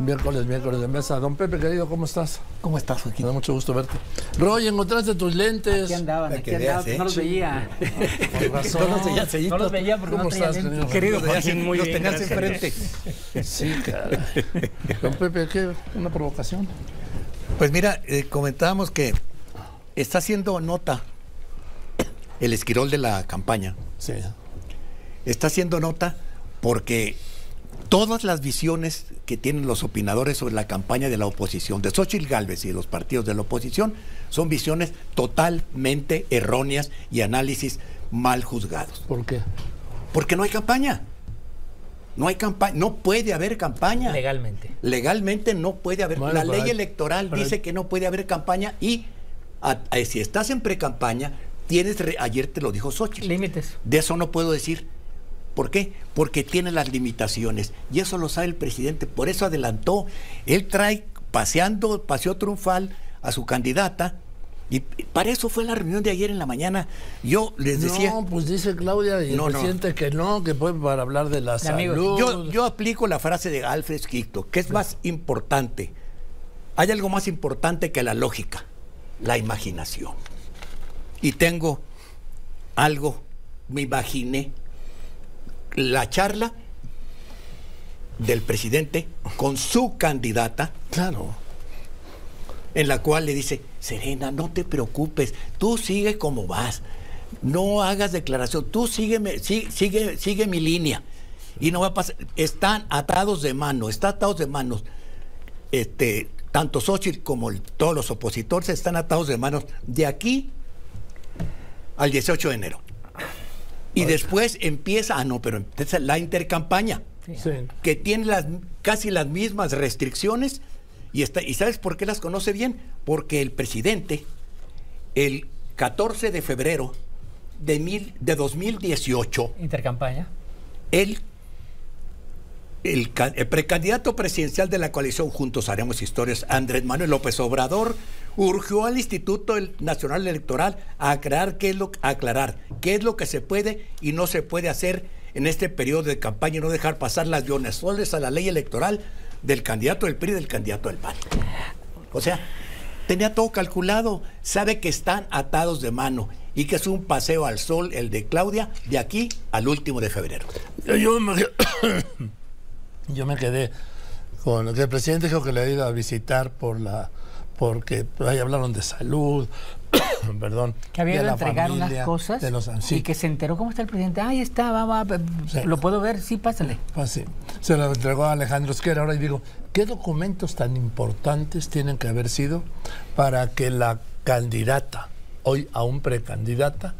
Miércoles, miércoles de mesa. Don Pepe, querido, ¿cómo estás? ¿Cómo estás, Me Joaquín? da mucho gusto verte. Roy, encontraste tus lentes. Aquí andaban, aquí andaban, ¿eh? no los veía. Con razón. No los veías, sellito. No los veía porque ¿Cómo no estás, querido? Los tenías- muy los bien, tenías enfrente. Sí, caray. Don Pepe, ¿qué? ¿Una provocación? Pues mira, eh, comentábamos que está haciendo nota el esquirol de la campaña. Sí. Está haciendo nota porque todas las visiones que tienen los opinadores sobre la campaña de la oposición, de Xochitl Gálvez y de los partidos de la oposición, son visiones totalmente erróneas y análisis mal juzgados. ¿Por qué? Porque no hay campaña. No hay campaña, no puede haber campaña. Legalmente. Legalmente no puede haber. Bueno, la ley electoral dice que no puede haber campaña y a- a- si estás en pre-campaña, tienes, re- ayer te lo dijo Xochitl. Límites. De eso no puedo decir. ¿Por qué? Porque tiene las limitaciones. Y eso lo sabe el presidente. Por eso adelantó. Él trae paseando, paseo triunfal a su candidata. Y para eso fue la reunión de ayer en la mañana. Yo les decía. No, pues dice Claudia y No, el no. presidente que no, que puede para hablar de la De amigos. Yo, yo aplico la frase de Alfred Quito, que es más importante. Hay algo más importante que la lógica, la imaginación. Y tengo algo, me imaginé la charla del presidente con su candidata, Claro. en la cual le dice, Serena, no te preocupes, tú sigue como vas, no hagas declaración, tú sígueme, sí- sigue, sigue mi línea. Y no va a pasar, están atados de mano, están atados de manos. Este, tanto Xochitl como el- todos los opositores están atados de manos de aquí al 18 de enero. Y después empieza, ah, no, pero empieza la intercampaña Sí. que tiene las, casi las mismas restricciones y, está, y ¿sabes por qué las conoce bien? Porque el presidente, el 14 de febrero de, mil, de 2018, Intercampaña. él, el, ca- el precandidato presidencial de la coalición Juntos Haremos Historias, Andrés Manuel López Obrador, urgió al Instituto Nacional Electoral a aclarar qué es lo, aclarar qué es lo que se puede y no se puede hacer en este periodo de campaña y no dejar pasar las violaciones a la ley electoral del candidato del PRI y del candidato del PAN. O sea, tenía todo calculado, sabe que están atados de mano y que es un paseo al sol el de Claudia de aquí al último de febrero. Yo me, yo me quedé con que el presidente dijo que le ha ido a visitar por la porque ahí hablaron de salud, perdón, Que había de ido a la entregar unas cosas de los, sí, y que se enteró cómo está el presidente. Ahí está, va, va, va, Sí. lo puedo ver, sí, pásale. pues sí, se lo entregó a Alejandro Esquera. Ahora y digo, ¿qué documentos tan importantes tienen que haber sido para que la candidata, hoy aún precandidata,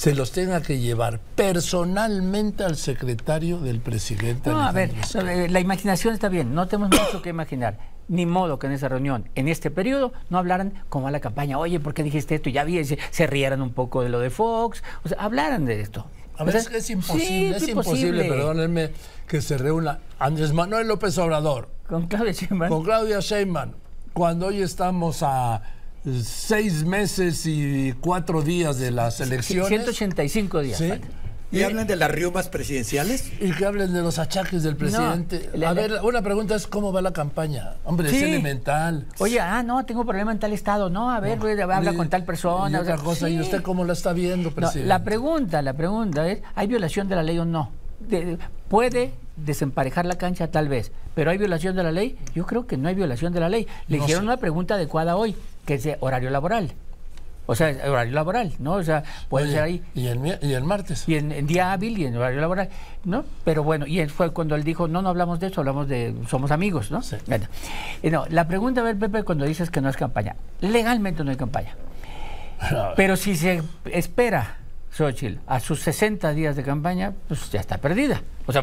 se los tenga que llevar personalmente al secretario del presidente? No, a ver, eh, la imaginación está bien, no tenemos mucho que imaginar. Ni modo que en esa reunión, en este periodo, no hablaran como a la campaña, oye, ¿por qué dijiste esto? Ya vi, se, se rieran un poco de lo de Fox, o sea, hablaran de esto. A O ver, sea, es, es sí, imposible, es imposible, perdónenme, que se reúna Andrés Manuel López Obrador Con Claudia Sheinbaum. con Claudia Sheinbaum, cuando hoy estamos a seis meses y cuatro días de las elecciones. 185 días. ¿sí? faltan. ¿Y hablan de las riumas presidenciales? Y que hablen de los achaques del presidente. a ver, una pregunta es cómo va la campaña. Hombre, es elemental. Oye, ah, no, tengo problema en tal estado. No, a ver, habla Y- con tal persona. Y o sea, otra cosa, ¿y usted cómo la está viendo, No, presidente? la pregunta, la pregunta es, ¿hay violación de la ley o no? De- ¿Puede desemparejar la cancha? Tal vez. ¿Pero hay violación de la ley? Yo creo que no hay violación de la ley. Le No hicieron sé. una pregunta adecuada hoy, que es de horario laboral. O sea, horario laboral, ¿no? O sea, puede Oye, ser ahí. Y el, mi- y el martes. Y en, en día hábil y en horario laboral, ¿no? Pero bueno, y él fue cuando él dijo, no, no hablamos de eso, hablamos de, somos amigos, ¿no? Sí. Bueno, y no, la pregunta, a ver, Pepe, cuando dices que no es campaña, legalmente no hay campaña. Pero si se espera, Xochitl, a sus 60 días de campaña, pues ya está perdida. O sea,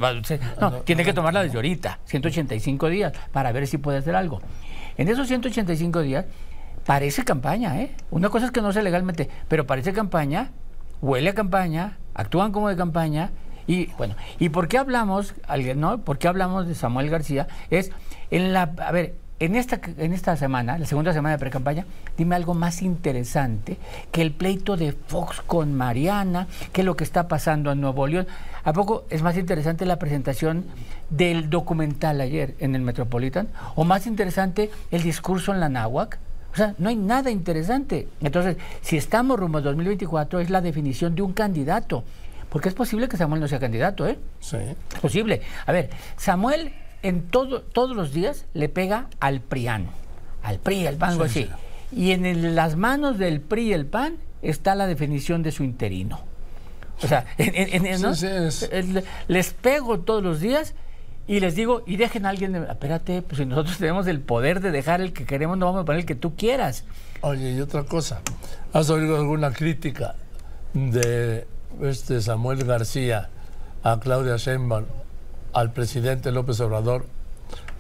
no, tiene que tomarla desde ahorita, 185 días, para ver si puede hacer algo. En esos 185 días, parece campaña, ¿eh? Una cosa es que no sé legalmente, pero parece campaña, huele a campaña, actúan como de campaña. Y bueno, ¿y por qué hablamos, alguien, no? ¿Por qué hablamos de Samuel García? Es en la, a ver, en esta, en esta semana, la segunda semana de pre-campaña, dime algo más interesante que el pleito de Fox con Mariana, que lo que está pasando en Nuevo León. ¿A poco es más interesante la presentación del documental ayer en el Metropolitan? ¿O más interesante el discurso en la Náhuac? O sea, no hay nada interesante. Entonces, si estamos rumbo a 2024, es la definición de un candidato. Porque es posible que Samuel no sea candidato, ¿eh? Sí. Es posible. A ver, Samuel en todo, todos los días le pega al PRIAN, al PRI, al PAN, así. Y en las manos del PRI y el PAN está la definición de su interino. O sea, les pego todos los días y les digo, y dejen a alguien, espérate, pues si nosotros tenemos el poder de dejar el que queremos, no vamos a poner el que tú quieras. Oye, y otra cosa, ¿has oído alguna crítica de este Samuel García a Claudia Sheinbaum al presidente López Obrador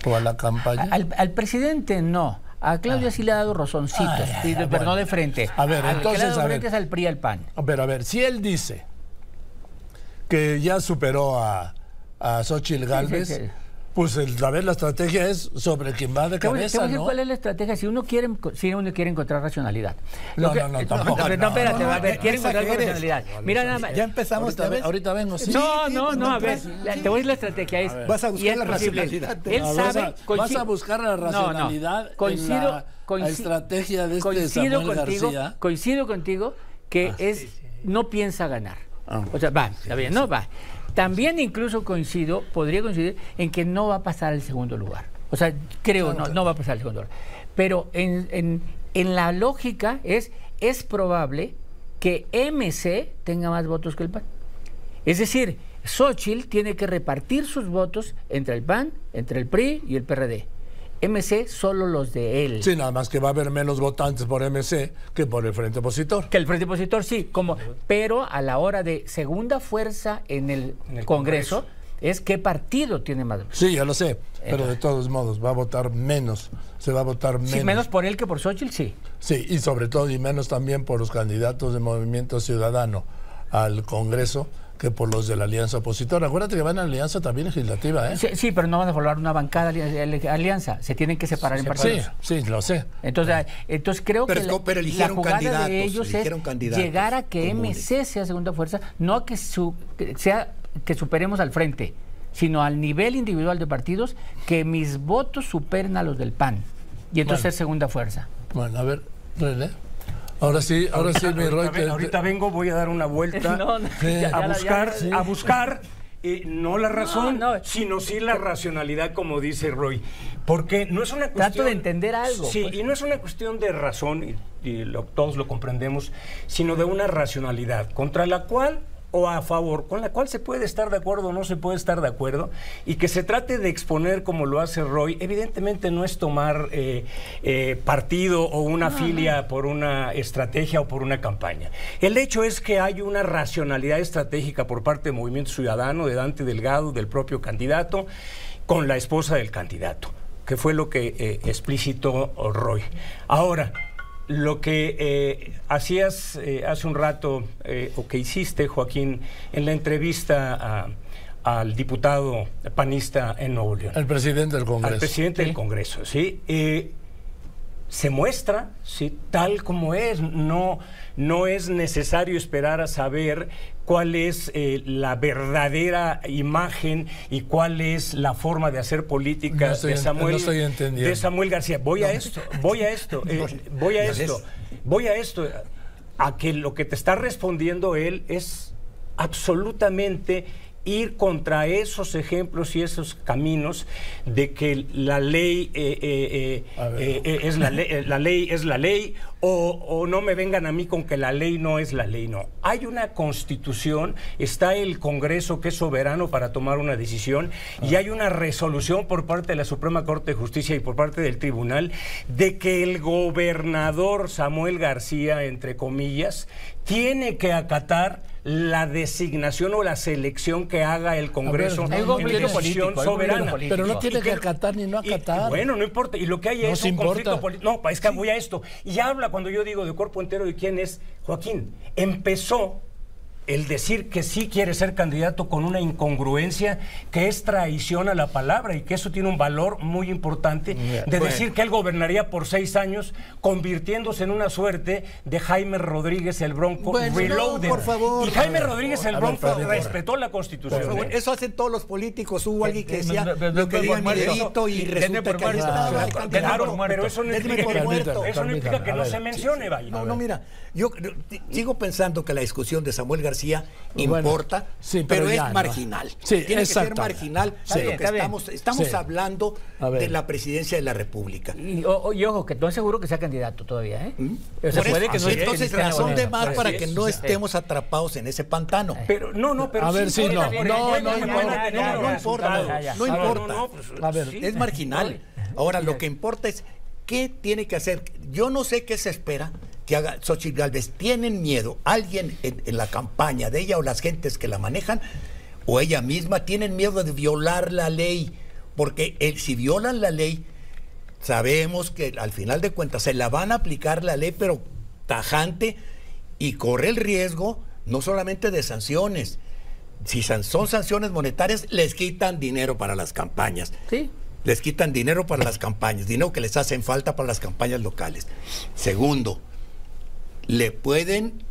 o a la campaña? Al, presidente no. A Claudia ah. sí le ha dado rozoncitos, pero no de frente. A ver, entonces. Que le ha frente es al PRI al PAN. Pero a ver, si él dice que ya superó a, a Xochitl Galvez. Pues el, a ver, la estrategia es sobre quien va de cabeza, ¿no? ¿Cuál es la estrategia? Si uno quiere, si uno quiere encontrar racionalidad. No, no, no, tampoco. No, espérate, a ver, quiere encontrar racionalidad. Mira nada más. Ya empezamos. Ahorita, ahorita vengo, sí. No, no, no, a ver, te voy a decir la estrategia. Es, vas a buscar la racionalidad. Él sabe... Vas a buscar la racionalidad coincido, en la estrategia de este Samuel García. Coincido contigo que es no piensa ganar. O sea, va, está bien, no va. También incluso coincido, podría coincidir en que no va a pasar al segundo lugar. O sea, creo, no, no va a pasar al segundo lugar. Pero en, la lógica es, es probable que MC tenga más votos que el PAN. Es decir, Xochitl tiene que repartir sus votos entre el PAN, entre el PRI y el PRD. MC solo los de él. Sí, nada más que va a haber menos votantes por MC que por el Frente Opositor. Que el Frente Opositor sí, como, pero a la hora de segunda fuerza en el, Congreso, es qué partido tiene más. Sí, ya lo sé, pero de todos modos va a votar menos, se va a votar menos. Sí, menos por él que por Xochitl, sí. Sí, y sobre todo y menos también por los candidatos de Movimiento Ciudadano al Congreso que por los de la alianza opositora. Acuérdate que van a alianza también legislativa, ¿eh? Sí, pero no van a formar una bancada de alianza. Se tienen que separar en partidos. Sí, sí, lo sé. Entonces, entonces creo que la, pero la jugada de ellos es llegar a que MC sea segunda fuerza, no a que, su, sea que superemos al frente, sino al nivel individual de partidos, que mis votos superen a los del PAN. Y entonces ser segunda fuerza. Bueno, a ver, René. Ahora sí, ahora sí, mi Roy. Ahorita, vengo, voy a dar una vuelta a, buscar, a buscar eh, no la razón, sino sí la racionalidad, como dice Roy. Porque no es una cuestión. Trato de entender algo. Sí, pues. y no es una cuestión de razón, y, todos lo comprendemos, sino de una racionalidad contra la cual o a favor, con la cual se puede estar de acuerdo o no se puede estar de acuerdo, y que se trate de exponer como lo hace Roy, evidentemente no es tomar eh, eh, partido o una filia por una estrategia o por una campaña. El hecho es que hay una racionalidad estratégica por parte del Movimiento Ciudadano, de Dante Delgado, del propio candidato, con la esposa del candidato, que fue lo que eh, explicitó Roy. Ahora, lo que eh, hacías eh, hace un rato, eh, o que hiciste, Joaquín, en la entrevista al diputado panista en Nuevo León. El presidente del Congreso. Al presidente del Congreso, sí se muestra ¿sí? tal como es. No, no es necesario esperar a saber cuál es eh, la verdadera imagen y cuál es la forma de hacer política de, Samuel, de Samuel García. Voy a esto, voy a esto, eh, voy a esto, voy a esto, a que lo que te está respondiendo él es absolutamente ir contra esos ejemplos y esos caminos de que la ley eh, eh, eh, es la ley, la ley es la ley o, no me vengan a mí con que la ley no es la ley, no. Hay una constitución, está el Congreso que es soberano para tomar una decisión y hay una resolución por parte de la Suprema Corte de Justicia y por parte del Tribunal de que el gobernador Samuel García, entre comillas, tiene que acatar la designación o la selección que haga el Congreso en decisión soberana. Pero no tiene que acatar ni no acatar. bueno, no importa. Y lo que hay es un conflicto político. No, es que voy a esto. Y habla cuando yo digo de cuerpo entero de quién es Joaquín. Empezó el decir que sí quiere ser candidato con una incongruencia que es traición a la palabra y que eso tiene un valor muy importante de decir que él gobernaría por seis años convirtiéndose en una suerte de Jaime Rodríguez el Bronco Reloaded. por favor. Y Jaime Rodríguez el Bronco respetó la Constitución. ¿eh? Eso hacen todos los políticos. Hubo alguien que decía lo que diga mi dedito y resulta que ahí estaba Claro, pero eso no implica, eso no implica que no se mencione, vaya. No, no, mira, yo sigo pensando que la discusión de Samuel García importa, pero, es marginal. Sí, Tiene que ser marginal de lo que estamos, estamos hablando de la presidencia de la República. Y, ojo, que no es seguro que sea candidato todavía, ¿eh? ¿Mm? O sea, puede que no Entonces, razón de más para que no estemos atrapados en ese pantano. Pero, no, no, pero A ver, sí, no, no, no, no importa. No importa. Es marginal. Ahora, lo que importa es qué tiene que hacer. Yo no sé qué se espera que haga Xochitl Galvez. ¿Tienen miedo? ¿Alguien en, la campaña de ella o las gentes que la manejan o ella misma tienen miedo de violar la ley? Porque el, si violan la ley, sabemos que al final de cuentas se la van a aplicar la ley, pero tajante y corre el riesgo no solamente de sanciones. Si son sanciones monetarias, les quitan dinero para las campañas. Sí les quitan dinero para las campañas, dinero que les hacen falta para las campañas locales. Segundo, le pueden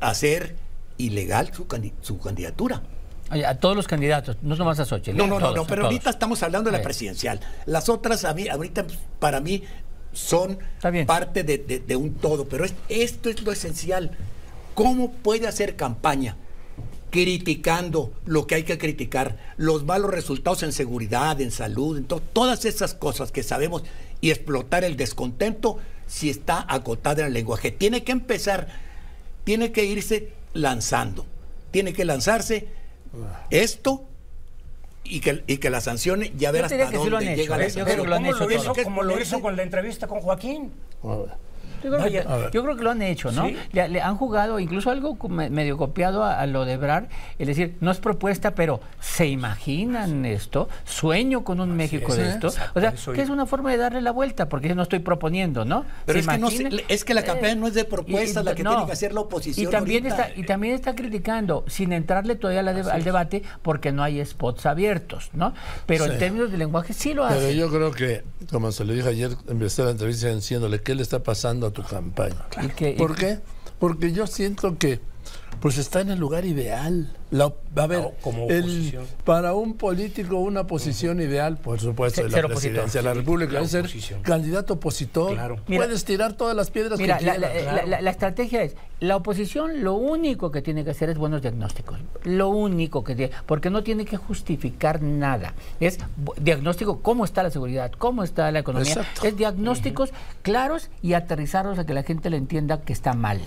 hacer ilegal su, su candidatura. a todos los candidatos, no nomás a Xochitl. No, no, no, pero ahorita estamos hablando de la presidencial. Las otras, a mí, ahorita para mí son parte de, un todo, pero esto es lo esencial. ¿Cómo puede hacer campaña? criticando lo que hay que criticar, los malos resultados en seguridad, en salud, en todas esas cosas que sabemos y explotar el descontento si está acotada en el lenguaje. Tiene que empezar, tiene que irse lanzando, tiene que lanzarse esto y que, y que la sancione y a ver hasta dónde llega la sanción. Como lo hizo con la entrevista con Joaquín. Yo creo, que, lo han hecho, ¿no? Le, han jugado incluso algo medio copiado a, lo de Brar, es decir, no es propuesta, pero se imaginan esto, sueño con un México de esto. o sea, que es una forma de darle la vuelta, porque yo no estoy proponiendo, ¿no? Pero es que, es que, la campaña no es de propuestas, la que tiene que hacer la oposición. Y también, está, y también está criticando, sin entrarle todavía al debate, porque no hay spots abiertos, ¿no? Pero en términos de lenguaje sí lo hace. Pero yo creo que, como se lo dije ayer, empecé la entrevista diciéndole qué le está pasando tu campaña. ¿Por qué? Porque yo siento que pues está en el lugar ideal. La, a ver, para un político una posición ideal, por supuesto, de la presidencia de la República, es ser candidato opositor. Puedes tirar todas las piedras mira, que la, la, estrategia es, la oposición lo único que tiene que hacer es buenos diagnósticos. Lo único que tiene, porque no tiene que justificar nada. Es diagnóstico, cómo está la seguridad, cómo está la economía. Es diagnósticos claros y aterrizarlos a que la gente le entienda que está mal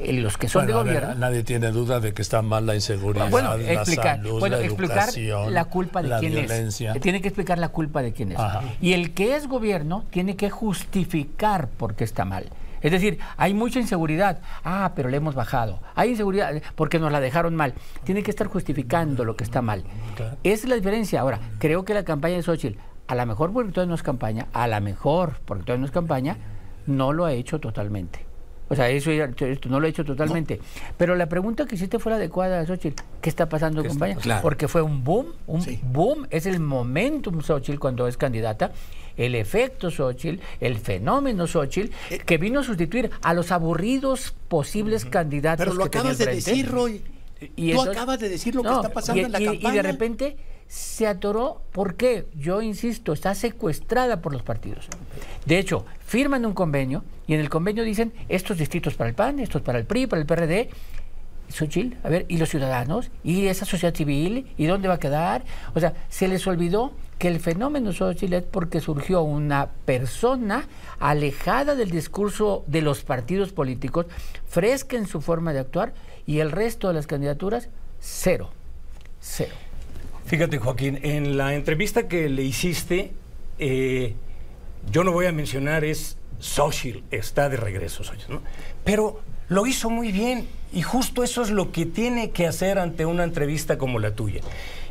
los que son de gobierno. nadie tiene duda de que está mal la inseguridad, bueno, la salud, la explicar la culpa de quién violencia. es. Tiene que explicar la culpa de quién es. Y el que es gobierno tiene que justificar por qué está mal. Es decir, hay mucha inseguridad. Ah, pero le hemos bajado. Hay inseguridad porque nos la dejaron mal. Tiene que estar justificando lo que está mal. Esa es la diferencia. Ahora, creo que la campaña de Xochitl, a lo mejor porque todavía no es campaña, a lo mejor porque todavía no es campaña, no lo ha hecho totalmente. O sea, eso esto no lo he hecho totalmente. Pero la pregunta que hiciste fue la adecuada, Xochitl. ¿Qué está pasando, compañera? Porque fue un boom, un boom, es el momentum Xochitl cuando es candidata, el efecto Xochitl, el fenómeno Xochitl, eh, que vino a sustituir a los aburridos posibles candidatos. Pero lo acabas de decir, Roy. Y Tú acabas de decir lo que está pasando en la campaña. Y de repente se atoró. ¿Por qué? Yo insisto, está secuestrada por los partidos. De hecho, firman un convenio y en el convenio dicen estos distritos para el PAN, estos para el PRI, para el PRD. Xochitl, a ver, ¿y los ciudadanos? ¿Y esa sociedad civil? ¿Y dónde va a quedar? O sea, se les olvidó que el fenómeno Xochitl es porque surgió una persona alejada del discurso de los partidos políticos, fresca en su forma de actuar, y el resto de las candidaturas, cero. Cero. Fíjate, Joaquín, en la entrevista que le hiciste, eh, yo no voy a mencionar es Social está de regreso, ¿no? pero lo hizo muy bien Y justo eso es lo que tiene que hacer ante una entrevista como la tuya.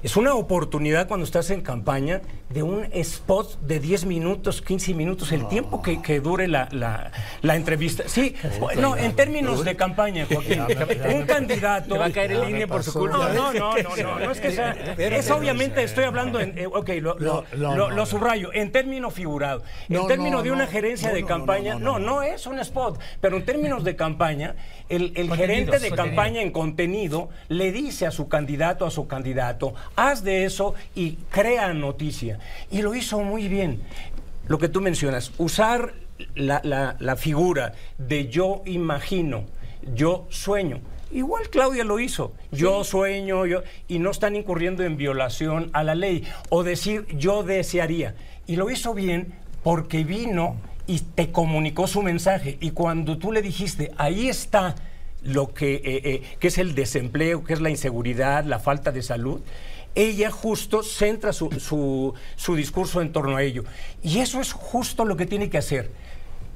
Es una oportunidad cuando estás en campaña de un spot de 10 minutos, 15 minutos, el tiempo que, que dure la, la, la, entrevista. Sí, no, en términos de campaña, Joaquín, un candidato... va a caer en línea por su culpa. No, no, no, no, no, es que sea... Es obviamente, estoy hablando en... Eh, ok, lo, lo, lo, lo, subrayo, en términos figurados. En términos de una gerencia de campaña, no, no, es un spot, pero en términos de campaña, el, el gerente de campaña en contenido le dice a su candidato, a su candidato, haz de eso y crea noticia. Y lo hizo muy bien. Lo que tú mencionas, usar la, la, figura de yo imagino, yo sueño. Igual Claudia lo hizo. Yo sueño, yo, y no están incurriendo en violación a la ley. O decir yo desearía. Y lo hizo bien porque vino y te comunicó su mensaje. Y cuando tú le dijiste, ahí está lo que, eh, eh, que es el desempleo, que es la inseguridad, la falta de salud, ella justo centra su, su, su discurso en torno a ello. Y eso es justo lo que tiene que hacer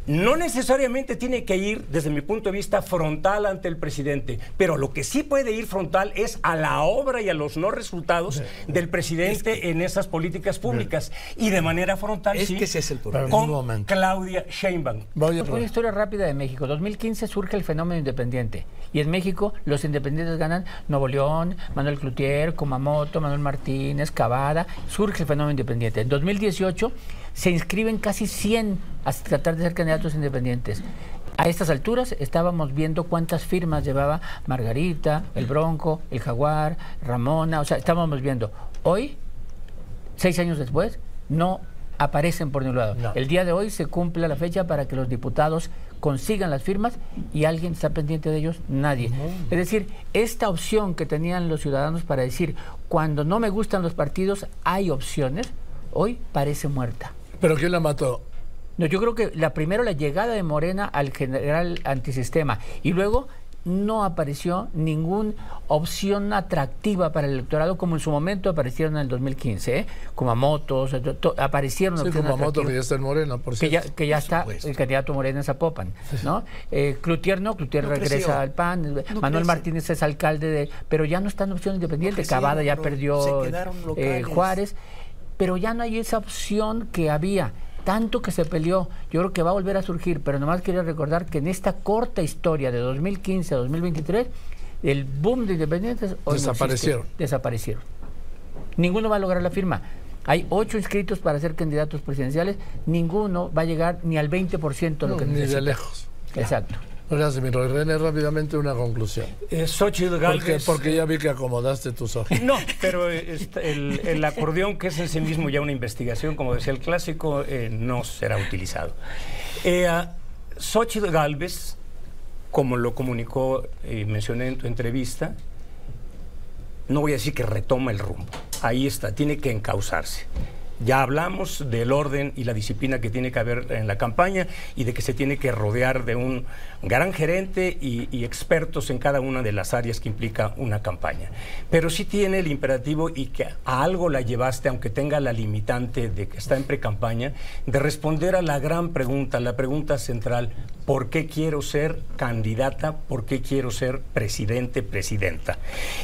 no necesariamente tiene que ir, desde mi punto de vista, frontal ante el presidente, pero lo que sí puede ir frontal es a la obra y a los no resultados del presidente en esas políticas públicas. Y de manera frontal, es sí, que ese es el problema. con Claudia Sheinbaum. Una historia rápida de México. 2015 surge el fenómeno independiente. Y en México los independientes ganan Nuevo León, Manuel Cloutier, Kumamoto, Manuel Martínez, Cavada. Surge el fenómeno independiente. En 2018 se inscriben casi 100 a tratar de ser candidatos independientes. A estas alturas estábamos viendo cuántas firmas llevaba Margarita, el Bronco, el Jaguar, Ramona, o sea, estábamos viendo. Hoy, seis años después, no aparecen por ningún lado. El día de hoy se cumple la fecha para que los diputados consigan las firmas y alguien está pendiente de ellos, nadie. Es decir, esta opción que tenían los ciudadanos para decir, cuando no me gustan los partidos, hay opciones, hoy parece muerta. ¿Pero quién la mató? No, yo creo que la primero la llegada de Morena al general antisistema y luego no apareció ninguna opción atractiva para el electorado como en su momento aparecieron en el 2015, ¿eh? motos aparecieron sí, motos que ya está en Morena, por que ya, que ya está el candidato Morena en Zapopan, ¿no? Eh, Cloutier no, Cloutier regresa al PAN, Manuel Martínez es alcalde de, pero ya no está en opción independiente, Cavada ya perdió eh, Juárez pero ya no hay esa opción que había. Tanto que se peleó, yo creo que va a volver a surgir, pero nomás quería recordar que en esta corta historia de 2015 a 2023, el boom de independientes desaparecieron. desaparecieron. Ninguno va a lograr la firma. Hay ocho inscritos para ser candidatos presidenciales, ninguno va a llegar ni al 20% de lo que necesita. Ni de lejos. Exacto. Gracias, mi René, rápidamente una conclusión. Eh, Xochitl Galvez... Porque, porque, ya vi que acomodaste tus ojos. No, pero el, el, acordeón, que es en sí mismo ya una investigación, como decía el clásico, eh, no será utilizado. Eh, Xochitl Galvez, como lo comunicó y mencioné en tu entrevista, no voy a decir que retoma el rumbo. Ahí está, tiene que encauzarse. Ya hablamos del orden y la disciplina que tiene que haber en la campaña y de que se tiene que rodear de un gran gerente y, expertos en cada una de las áreas que implica una campaña. Pero sí tiene el imperativo y que a algo la llevaste, aunque tenga la limitante de que está en pre-campaña, de responder a la gran pregunta, la pregunta central, ¿por qué quiero ser candidata? ¿Por qué quiero ser presidente, presidenta?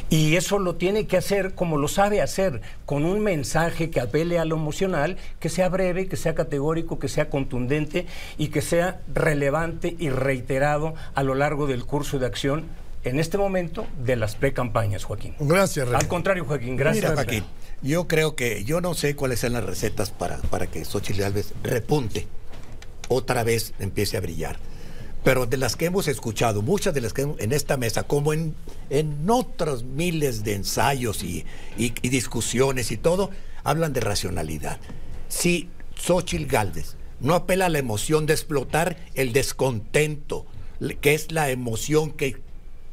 Y eso lo tiene que hacer como lo sabe hacer, con un mensaje que apele a lo emocional, que sea breve, que sea categórico, que sea contundente y que sea relevante y reiterado a lo largo del curso de acción en este momento de las pre-campañas, Joaquín. Gracias, Al contrario, Joaquín, gracias. Mira, Joaquín, yo creo que yo no sé cuáles son las recetas para, para que Xochitl Alves repunte, otra vez empiece a brillar. Pero de las que hemos escuchado, muchas de las que en esta mesa, como en, en otros miles de ensayos y, discusiones y todo, hablan de racionalidad. Si Xochitl Galvez no apela a la emoción de explotar el descontento, que es la emoción que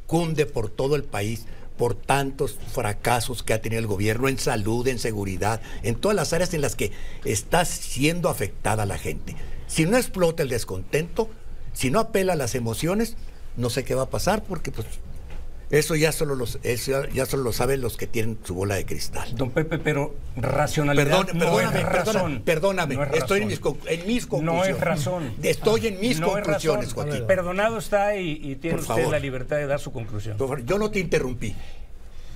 cunde por todo el país por tantos fracasos que ha tenido el gobierno en salud, en seguridad, en todas las áreas en las que está siendo afectada la gente. Si no explota el descontento, si no apela a las emociones, no sé qué va a pasar porque pues Eso ya solo los, eso ya, solo lo saben los que tienen su bola de cristal. Don Pepe, pero racionalidad Perdón, no perdóname, es perdóname, razón. perdóname, No es estoy en mis, con- en mis No conclusiones. es razón. Estoy en mis No conclusiones. Joaquín. Perdonado está y, y tiene Por usted favor. la libertad de dar su conclusión. Por favor, Yo no te interrumpí.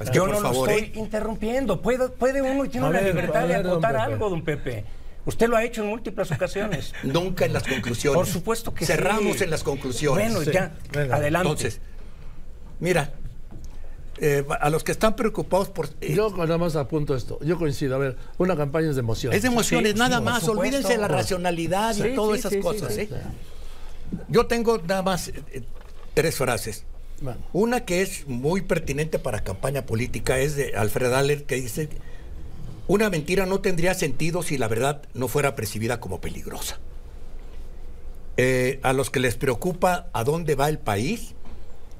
Que, Yo no favor, lo estoy ¿eh? interrumpiendo. Puede, puede uno y tiene la libertad de acotar algo, don Pepe. Usted lo ha hecho en múltiples ocasiones. Nunca en las conclusiones. Por supuesto que sí. Cerramos en las conclusiones. Bueno, Sí, ya, venga. adelante. Entonces, mira, eh, a los que están preocupados por... eh, Yo nada más apunto esto. Yo coincido. A ver, una campaña es de emoción. es de emociones, Sí, nada sí, más. supuesto. Olvídense de la racionalidad Sí, y todas esas cosas. sí. ¿eh? Yo tengo nada más eh, tres frases. Bueno, Una que es muy pertinente para campaña política es de Alfred Adler que dice, una mentira no tendría sentido si la verdad no fuera percibida como peligrosa. Eh, a los que les preocupa a dónde va el país,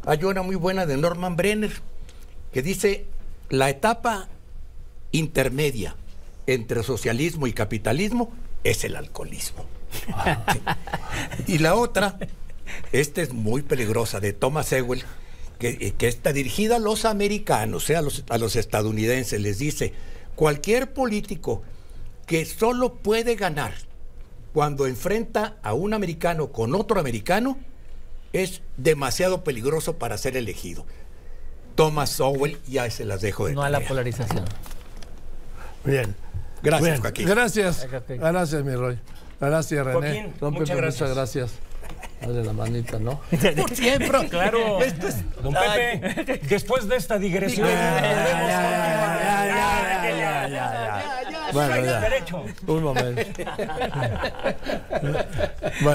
hay una muy buena de Norman Brenner que dice, la etapa intermedia entre socialismo y capitalismo es el alcoholismo. Y la otra, esta es muy peligrosa, de Thomas Ewell, que, eh, que está dirigida a los americanos, eh, a los estadounidenses, les dice, cualquier político que solo puede ganar cuando enfrenta a un americano con otro americano, es demasiado peligroso para ser elegido. Thomas Owell, ya se las dejo de No a la polarización. bien. Gracias, Bien, Joaquín. Gracias. Gracias, mi Roy. Gracias, René. Joaquín, Don muchas Pepe, gracias. Muchas gracias. Dale la manita, ¿no? Por siempre. Claro, Esto es- don Ay, Pepe, después de esta digresión, Ya, ya, podemos ya, ya. Bueno, ya. Un momento.